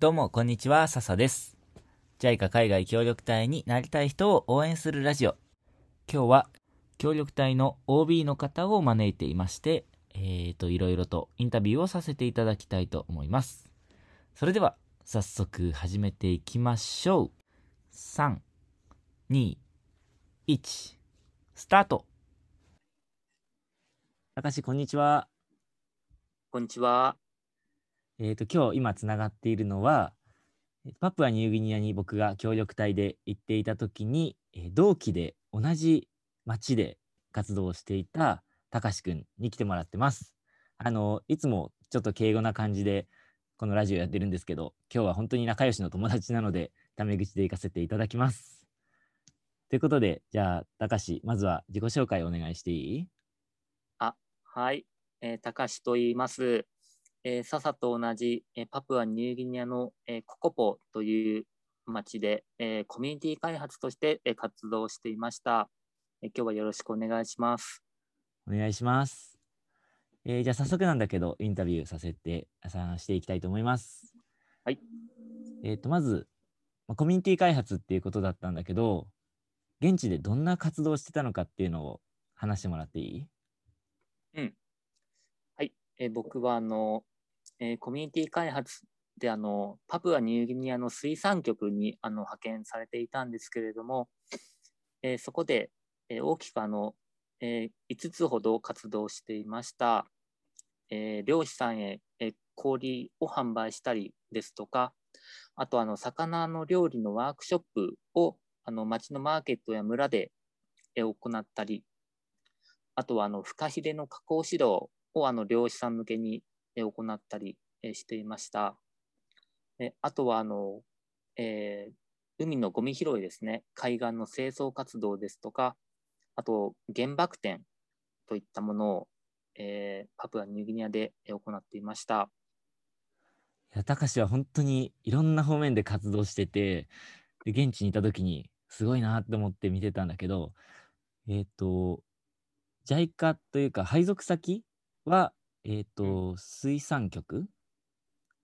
どうも、こんにちは、笹です。JICA 海外協力隊になりたい人を応援するラジオ。今日は、協力隊の OB の方を招いていまして、えーと、いろいろとインタビューをさせていただきたいと思います。それでは、早速始めていきましょう。3、2、1、スタート高橋、こんにちは。こんにちは。えー、と今日今つながっているのはパプアニューギニアに僕が協力隊で行っていた時に、えー同期で同じ町で活動していたたかしくんに来てもらってます。あのいつもちょっと敬語な感じでこのラジオやってるんですけど今日は本当に仲良しの友達なのでタメ口で行かせていただきます。ということでじゃあたかしまずは自己紹介お願いしていい？あはい。えー、高橋と言います。えー、笹と同じ、えーパプアニューギニアの、えーココポという町で、えーコミュニティ開発として、えー活動していました、えー今日はよろしくお願いします。お願いします。えーじゃあ早速なんだけど、インタビューさせて、さしていきたいと思います。はい。えっ、と、まず、まあコミュニティ開発っていうことだったんだけど、現地でどんな活動をしてたのかっていうのを話してもらっていい？はい。えー僕は、あの、えーコミュニティ開発で、あの、パプアニューギニアの水産局にあの派遣されていたんですけれども、えーそこで、えー大きくあの、えー5つほど活動していました。え漁師さんへ、え氷を販売したりですとか、あとあの魚の料理のワークショップをあの町のマーケットや村で、え行ったり、あとはあのフカヒレの加工指導をあの漁師さん向けに行ったりしていました。あとはあの、えー海のゴミ拾いですね、海岸の清掃活動ですとか、あと原爆展といったものを、えーパプアニューギニアで行っていました。いや、たかしは本当にいろんな方面で活動してて、で現地にいた時にすごいなって思って見てたんだけど、えっ、と、JICA というか配属先は、えっ、と、水産局？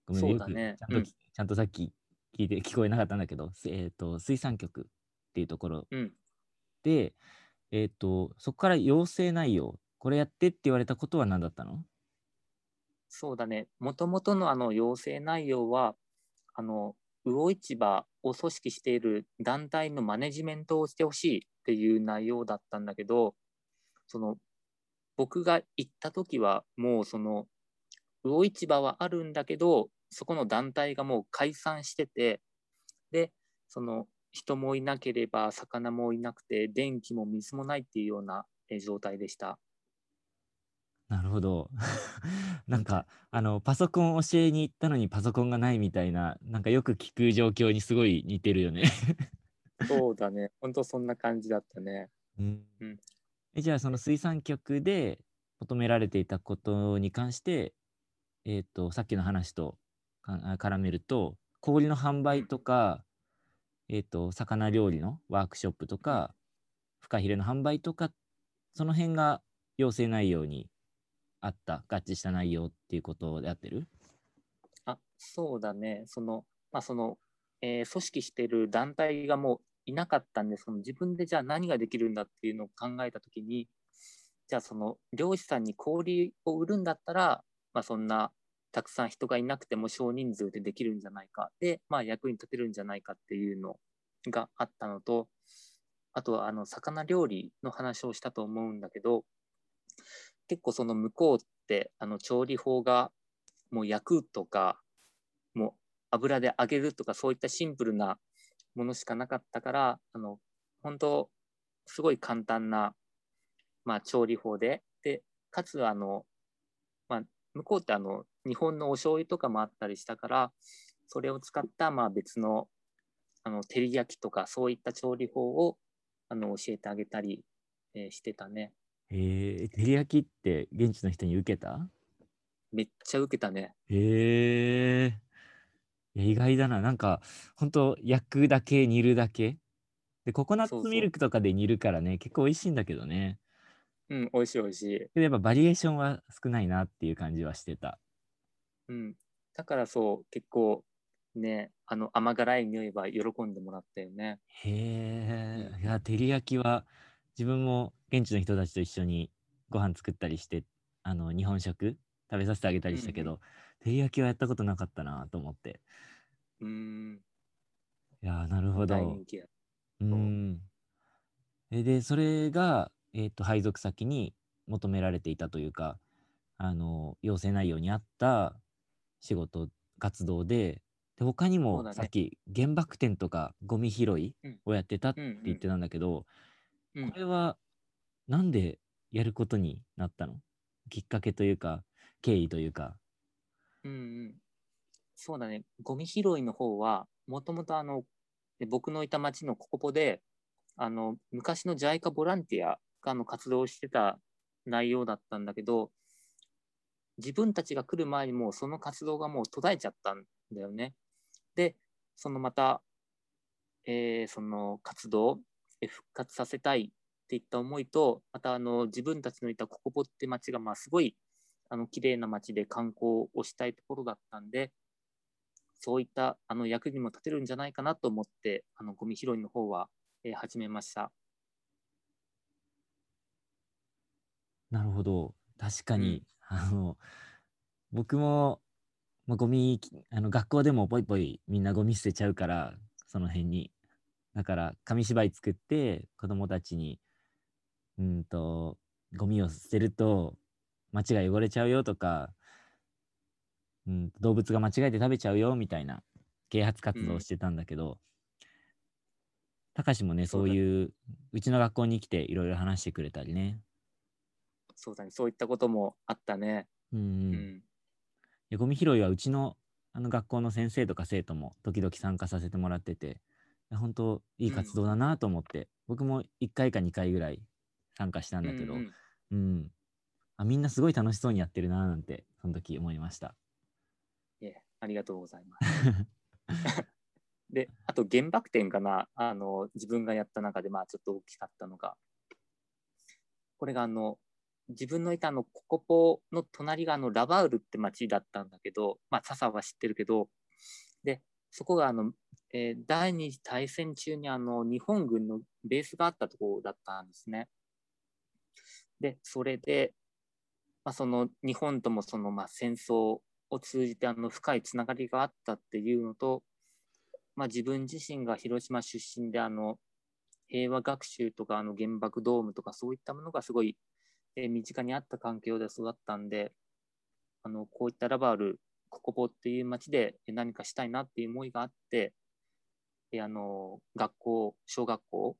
ごめんそうだね。ちゃんと、うん。ちゃんとさっき聞いて聞こえなかったんだけど、すえっ、と、水産局っていうところうん、で、えっ、と、そこから要請内容、これやってって言われたことは何だったの？そうだね、もともとのあの要請内容は、あの魚市場を組織している団体のマネジメントをしてほしいっていう内容だったんだけど、その僕が行った時はもうその魚市場はあるんだけど、そこの団体がもう解散してて、で、その人もいなければ魚もいなくて、電気も水もないっていうようなえー状態でした。なるほど。なんか、あの、パソコン教えに行ったのにパソコンがないみたいな、なんかよく聞く状況にすごい似てるよね。そうだね、本当そんな感じだったね。うんうんえじゃあ、その水産局で求められていたことに関して、えっ、と、さっきの話と絡めると、氷の販売とか、えっ、と、魚料理のワークショップとか、フカヒレの販売とか、その辺が要請内容にあった、合致した内容っていうことであってる？あ、そうだね。その、まあ、その、えー組織してる団体がもういなかったんで、その自分でじゃあ何ができるんだっていうのを考えたときに、じゃあその漁師さんに氷を売るんだったら、まあ、そんなたくさん人がいなくても少人数でできるんじゃないか。で、まあ、役に立てるんじゃないかっていうのがあったのと、あとはあの魚料理の話をしたと思うんだけど、結構その向こうってあの調理法がもう焼くとか、もう油で揚げるとかそういったシンプルなものしかなかったから、あの本当すごい簡単な、まあ、調理法で、で、かつあの、まあ、向こうってあの日本のお醤油とかもあったりしたから、それを使ったまあ別のあの照り焼きとかそういった調理法をあの教えてあげたり、えーしてたね。えー、照り焼きって現地の人に受けた？めっちゃ受けたね。へえ意外だな。なんか、ほんと、焼くだけ、煮るだけ。で、ココナッそうそうツミルクとかで煮るからね、結構美味しいんだけどね。うん、美味しい美味しい。けどやっぱバリエーションは少ないなっていう感じはしてた。うん。だからそう、結構、ね、あの甘辛い匂いは喜んでもらったよね。へえ、うんいや、照り焼きは自分も現地の人たちと一緒にご飯作ったりして、あの日本食食べさせてあげたりしたけど、うん照り焼きはやったことなかったなと思って。うーん、いやー、なるほど。うーん。えで、それが、えっと、配属先に求められていたというか、あの、要請内容に合った仕事、活動で、で、他にもさっき原爆展とかゴミ拾いうんをやってたってうん言ってたんだけど、うんこれはなんでやることになったの？きっかけというか、経緯というか。うんうん、そうだね、ゴミ拾いの方は、もともとあの、僕のいた町のココポで、あの、昔の JICA ボランティアがの活動してた内容だったんだけど、自分たちが来る前にもうその活動がもう途絶えちゃったんだよね。で、そのまた、えーその活動、え復活させたいっていった思いと、またあの自分たちのいたココポって町がまあすごいあの綺麗な街で観光をしたいところだったんで、そういったあの役にも立てるんじゃないかなと思って、あのゴミ拾いの方は、えー始めました。なるほど。確かうんに、あの、僕も、まあ、ゴミ、あの、学校でもポイポイみんなゴミ捨てちゃうから、その辺に。だから、紙芝居作って、子供たちに、うんと、ゴミを捨てると、街が汚れちゃうよとか、うん、動物が間違えて食べちゃうよみたいな啓発活動をしてたんだけど、たかしもね、そうういう、うちの学校に来ていろいろ話してくれたりね。そうだね、そういったこともあったね。うん、ううん。ゴミ拾いはうちのあの学校の先生とか生徒も時々参加させてもらってて、本当いい活動だなと思って、僕も1回か2回ぐらい参加したんだけど、ううんん。うんあみんなすごい楽しそうにやってるななんてその時思いました。いえありがとうございます。で、あと原爆展かな、あの自分がやった中で、まあ、ちょっと大きかったのが、これがあの自分のいたのココポの隣があのラバウルって町だったんだけど、まあ、笹は知ってるけど、でそこがあの、えー第二次大戦中にあの日本軍のベースがあったところだったんですね。で、それで、まあ、その日本ともそのまあ戦争を通じてあの深いつながりがあったっていうのと、まあ、自分自身が広島出身であの平和学習とかあの原爆ドームとかそういったものがすごい、身近にあった環境で育ったんであのこういったラバールココポっていう町で何かしたいなっていう思いがあって、あの学校小学校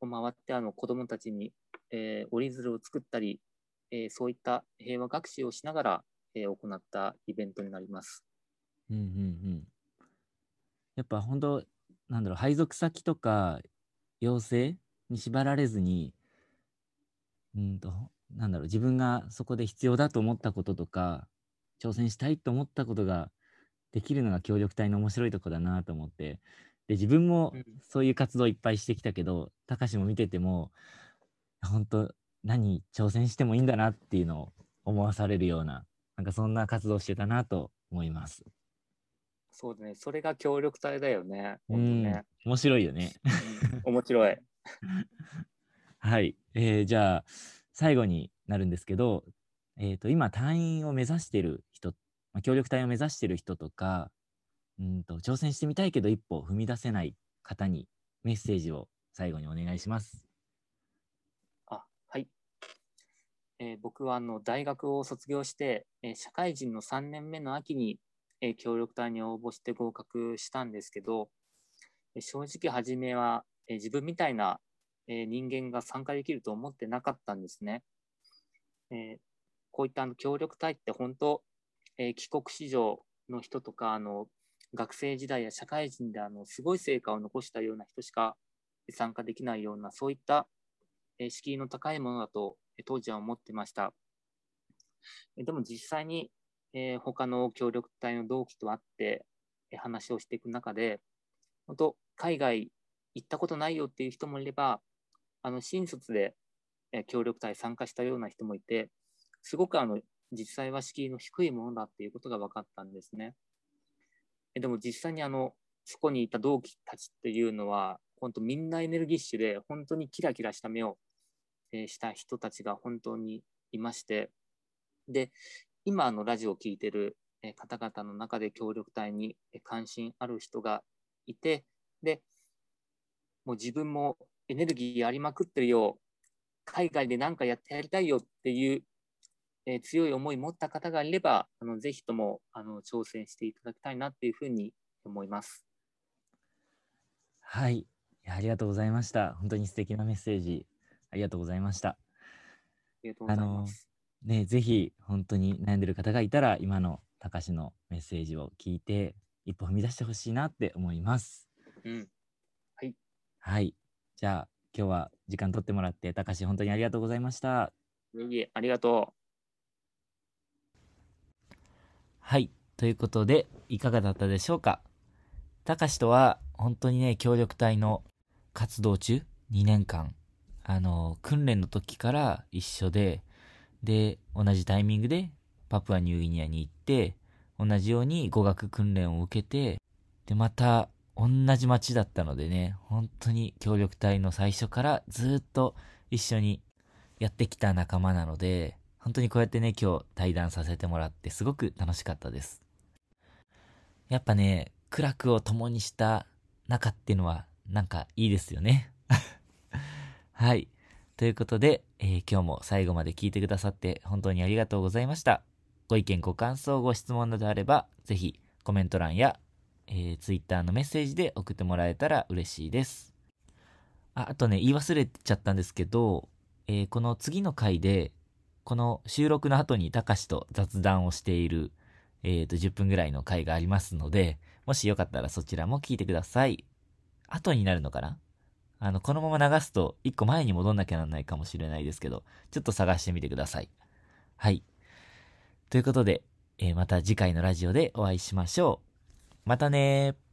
を回ってあの子どもたちに、えー折り鶴を作ったり、えーそういった平和学習をしながら、えー行ったイベントになります。うんうんうん。やっぱ本当なんだろう配属先とか要請に縛られずにうんとなんだろう自分がそこで必要だと思ったこととか挑戦したいと思ったことができるのが協力隊の面白いとこだなと思ってで自分もうんそういう活動いっぱいしてきたけどたかしも見てても本当何挑戦してもいいんだなっていうのを思わされるようななんかそんな活動してたなと思います。そうだね、それが協力隊だよね。ね。面白いよね。うん 面白い。はい、えーじゃあ最後になるんですけど、えー、と今隊員を目指してる人、まあ、協力隊を目指してる人とかうんと挑戦してみたいけど一歩踏み出せない方にメッセージを最後にお願いします。あはい、えー僕はあの大学を卒業して、えー社会人の3年目の秋に、えー協力隊に応募して合格したんですけど、え正直初めは、え自分みたいな、え人間が参加できると思ってなかったんですね。えこういったあの協力隊って本当、え帰国子女の人とかあの学生時代や社会人であのすごい成果を残したような人しか参加できないようなそういったえ敷居の高いものだと、当時は思ってました。でも実際に、えー他の協力隊の同期と会って、え話をしていく中で、本当、海外行ったことないよっていう人もいれば、あの新卒で、え協力隊参加したような人もいて、すごくあの実際は敷居の低いものだっていうことが分かったんですね。えでも実際にあの、そこにいた同期たちっていうのは、本当みんなエネルギッシュで、本当にキラキラした目を、した人たちが本当にいまして、で、今あのラジオを聞いてる方々の中で協力隊に関心ある人がいて、で、もう自分もエネルギーありまくってるよ、海外で何かやってやりたいよっていう、えー強い思い持った方がいれば、あのぜひともあの挑戦していただきたいなっていうふうに思います。はい。ありがとうございました。本当に素敵なメッセージ、ありがとうございました。ありがとうございます。ね、ぜひ本当に悩んでる方がいたら、今のたかしのメッセージを聞いて、一歩踏み出してほしいなって思います。うん。はい。じゃあ、今日は時間取ってもらって、たかし本当にありがとうございました。いありがとはい。ということで、いかがだったでしょうか？たかしとは、本当にね、協力隊の活動中、2年間、あの、訓練の時から一緒で、で、同じタイミングでパプアニューギニアに行って、同じように語学訓練を受けて、で、また、同じ町だったのでね、本当に協力隊の最初からずっと一緒にやってきた仲間なので、本当にこうやってね、今日対談させてもらってすごく楽しかったです。やっぱね、苦楽を共にした仲っていうのはなんかいいですよね。はい。ということで、えー今日も最後まで聞いてくださって本当にありがとうございました。ご意見、ご感想、ご質問などあれば、ぜひコメント欄や、えー、Twitter のメッセージで送ってもらえたら嬉しいです。ああとね、言い忘れちゃったんですけど、えーこの次の回で、この収録の後にたかしと雑談をしている、えっ、と、10分ぐらいの回がありますので、もしよかったらそちらも聞いてください。後になるのかなあの、このまま流すと一個前に戻んなきゃなんないかもしれないですけど、ちょっと探してみてください。はい。ということで、えーまた次回のラジオでお会いしましょう。またねー。